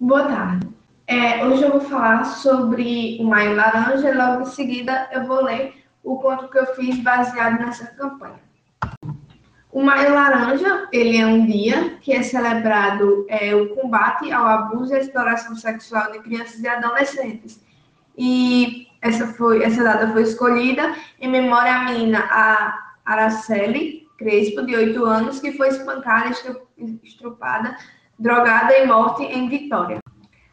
Boa tarde. É, hoje eu vou falar sobre o Maio Laranja e logo em seguida eu vou ler o conto que eu fiz baseado nessa campanha. O Maio Laranja, ele é um dia que é celebrado é, o combate ao abuso e exploração sexual de crianças e adolescentes. E essa, foi, essa data foi escolhida em memória à menina a Araceli Crespo, de 8 anos, que foi espancada, estrupada, drogada e morte em Vitória.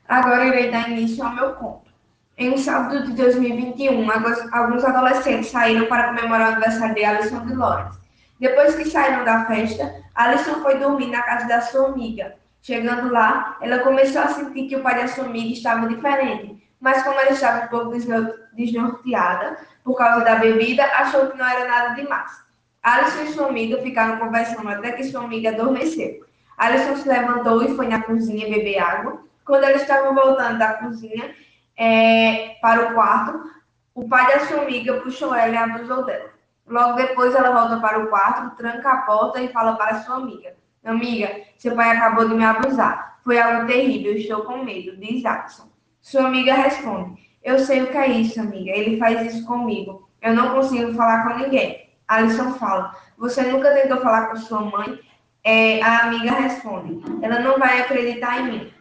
Agora irei dar início ao meu conto. Em um sábado de 2021, alguns adolescentes saíram para comemorar o aniversário de Alison de Lawrence. Depois que saíram da festa, Alison foi dormir na casa da sua amiga. Chegando lá, ela começou a sentir que o pai da sua amiga estava diferente, mas como ela estava um pouco desnorteada por causa da bebida, achou que não era nada demais. Alison e sua amiga ficaram conversando até que sua amiga adormeceu. Alison se levantou e foi na cozinha beber água. Quando ela estava voltando da cozinha é, para o quarto, o pai da sua amiga puxou ela e abusou dela. Logo depois, ela volta para o quarto, tranca a porta e fala para sua amiga: Amiga, seu pai acabou de me abusar. Foi algo terrível, estou com medo, diz Alison. Sua amiga responde: Eu sei o que é isso, amiga. Ele faz isso comigo. Eu não consigo falar com ninguém. Alison fala: Você nunca tentou falar com sua mãe? É, a amiga responde: Ela não vai acreditar em mim.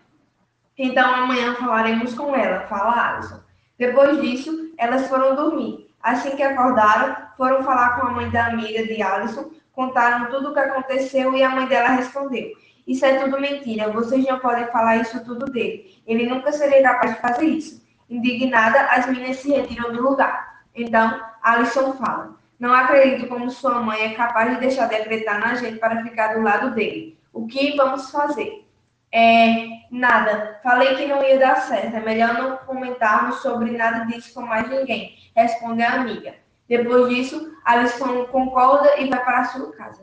Então amanhã falaremos com ela, fala Alison. Depois disso, elas foram dormir. Assim que acordaram, foram falar com a mãe da amiga de Alison, contaram tudo o que aconteceu e a mãe dela respondeu: isso é tudo mentira. Vocês não podem falar isso tudo dele. Ele nunca seria capaz de fazer isso. Indignada, as meninas se retiram do lugar. Então, Alison fala: Não acredito como sua mãe é capaz de deixar de acreditar na gente para ficar do lado dele. O que vamos fazer? É, nada. Falei que não ia dar certo. É melhor não comentarmos sobre nada disso com mais ninguém. Responde a amiga. Depois disso, Alison concorda e vai para a sua casa.